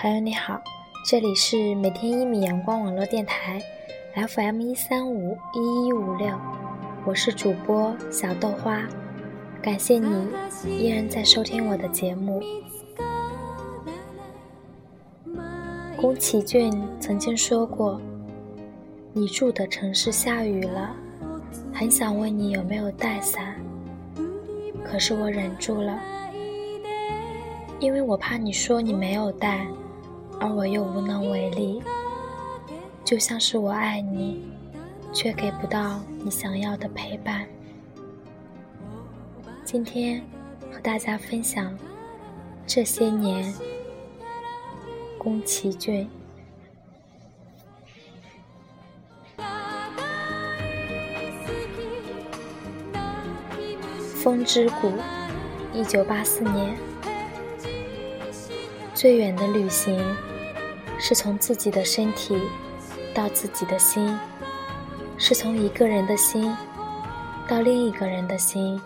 朋友你好，这里是每天一米阳光网络电台，FM 一三五一一五六，我是主播小豆花，感谢你依然在收听我的节目。宫崎骏曾经说过：“你住的城市下雨了，很想问你有没有带伞，可是我忍住了，因为我怕你说你没有带。”而我又无能为力，就像是我爱你，却给不到你想要的陪伴。今天和大家分享这些年，宫崎骏《风之谷》，一九八四年。最远的旅行，是从自己的身体到自己的心，是从一个人的心到另一个人的心。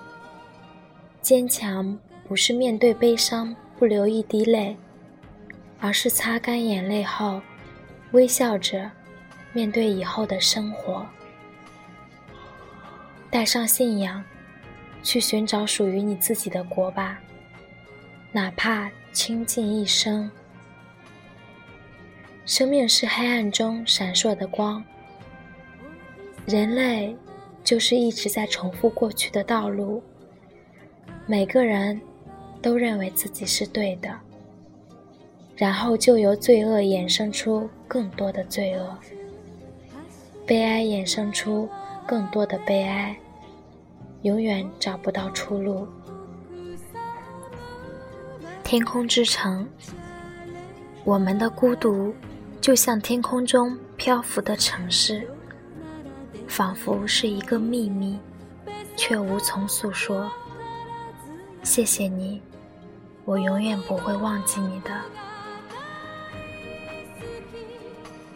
坚强不是面对悲伤不流一滴泪，而是擦干眼泪后，微笑着面对以后的生活。带上信仰，去寻找属于你自己的国吧，哪怕。倾尽一生，生命是黑暗中闪烁的光。人类就是一直在重复过去的道路。每个人都认为自己是对的，然后就由罪恶衍生出更多的罪恶，悲哀衍生出更多的悲哀，永远找不到出路。天空之城，我们的孤独就像天空中漂浮的城市，仿佛是一个秘密，却无从诉说。谢谢你，我永远不会忘记你的。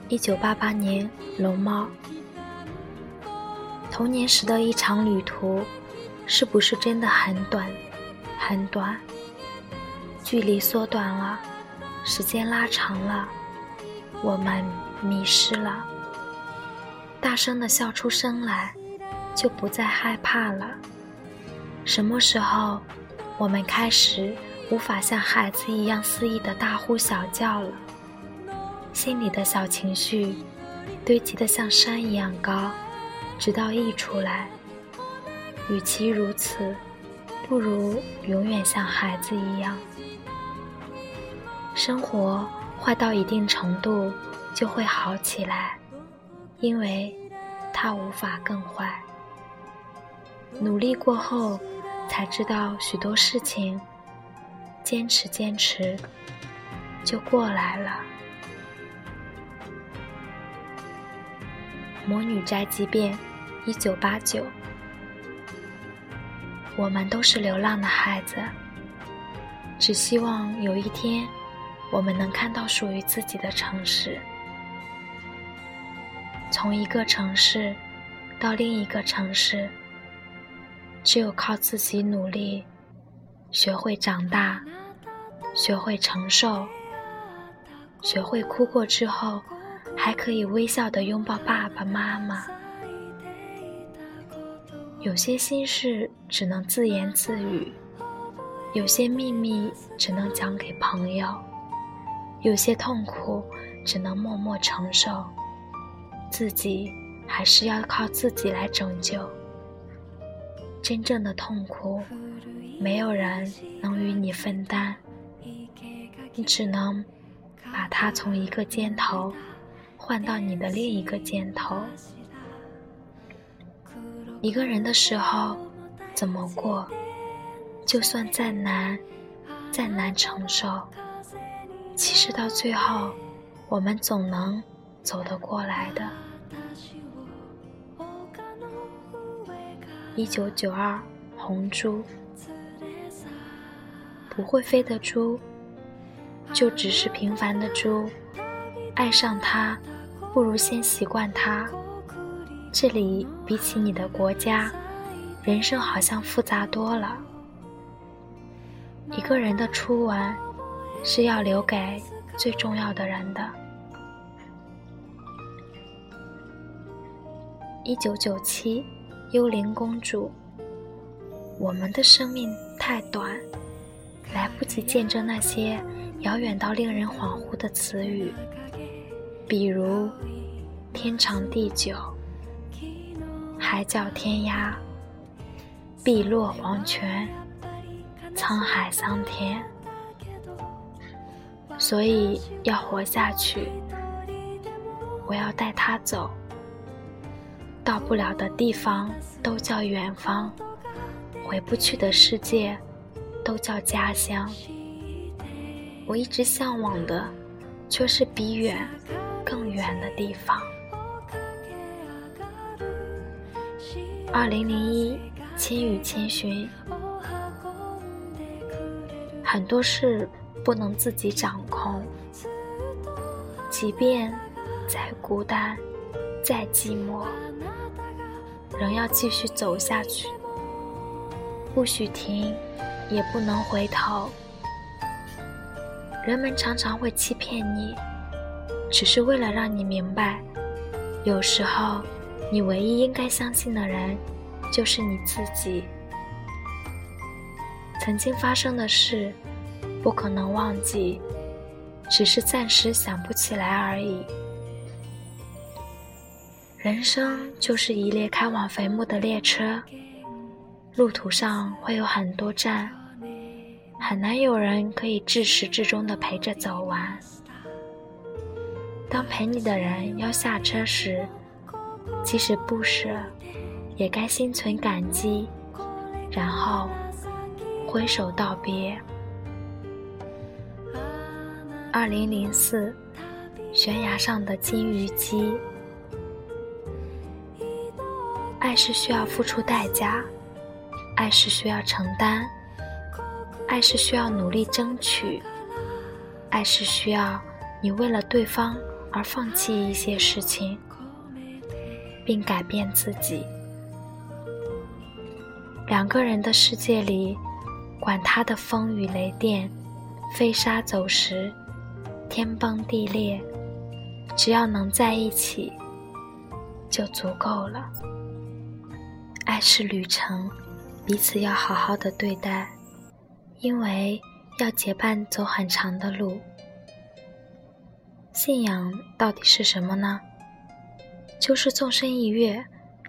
一九八八年，龙猫。童年时的一场旅途，是不是真的很短，很短？距离缩短了，时间拉长了，我们迷失了。大声的笑出声来，就不再害怕了。什么时候，我们开始无法像孩子一样肆意的大呼小叫了？心里的小情绪堆积的像山一样高，直到溢出来。与其如此，不如永远像孩子一样。生活坏到一定程度就会好起来，因为它无法更坏。努力过后才知道许多事情，坚持坚持就过来了。魔女宅急便，一九八九。我们都是流浪的孩子，只希望有一天。我们能看到属于自己的城市，从一个城市到另一个城市，只有靠自己努力，学会长大，学会承受，学会哭过之后还可以微笑的拥抱爸爸妈妈。有些心事只能自言自语，有些秘密只能讲给朋友。有些痛苦只能默默承受，自己还是要靠自己来拯救。真正的痛苦，没有人能与你分担，你只能把它从一个肩头换到你的另一个肩头。一个人的时候，怎么过，就算再难，再难承受。其实到最后，我们总能走得过来的。一九九二，红猪，不会飞的猪，就只是平凡的猪。爱上它，不如先习惯它。这里比起你的国家，人生好像复杂多了。一个人的初吻。是要留给最重要的人的。一九九七，幽灵公主。我们的生命太短，来不及见证那些遥远到令人恍惚的词语，比如天长地久、海角天涯、碧落黄泉、沧海桑田。所以要活下去，我要带他走，到不了的地方都叫远方。回不去的世界，都叫家乡。我一直向往的，却是比远更远的地方。二零零一，《千与千寻》。很多事不能自己掌控，即便再孤单、再寂寞，仍要继续走下去。不许停，也不能回头。人们常常会欺骗你，只是为了让你明白，有时候你唯一应该相信的人就是你自己。曾经发生的事，不可能忘记，只是暂时想不起来而已。人生就是一列开往坟墓的列车。路途上会有很多站，很难有人可以至始至终的陪着走完。当陪你的人要下车时，即使不舍，也该心存感激，然后挥手道别。二零零四，悬崖上的金鱼姬，爱是需要付出代价。爱是需要承担，爱是需要努力争取，爱是需要你为了对方而放弃一些事情，并改变自己。两个人的世界里，管他的风雨雷电、飞沙走石、天崩地裂，只要能在一起，就足够了。爱是旅程。彼此要好好的对待，因为要结伴走很长的路。信仰到底是什么呢？就是纵身一跃，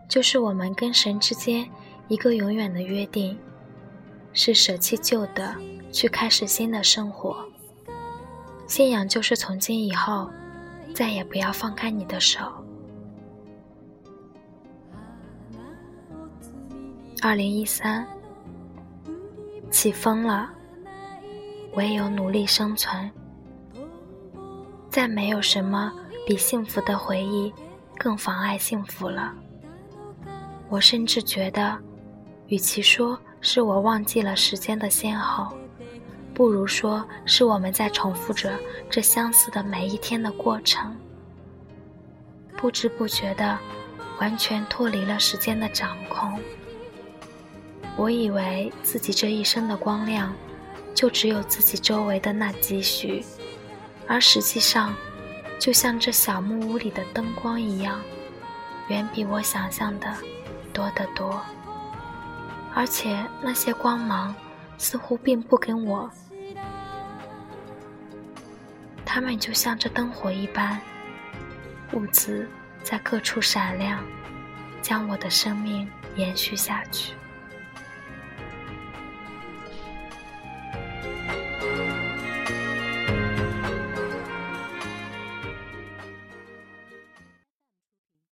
就是我们跟神之间一个永远的约定，是舍弃旧的，去开始新的生活。信仰就是从今以后，再也不要放开你的手。二零一三，起风了，唯有努力生存。再没有什么比幸福的回忆更妨碍幸福了。我甚至觉得，与其说是我忘记了时间的先后，不如说是我们在重复着这相似的每一天的过程，不知不觉的，完全脱离了时间的掌控。我以为自己这一生的光亮，就只有自己周围的那几许，而实际上，就像这小木屋里的灯光一样，远比我想象的多得多。而且那些光芒似乎并不跟我，他们就像这灯火一般，物资在各处闪亮，将我的生命延续下去。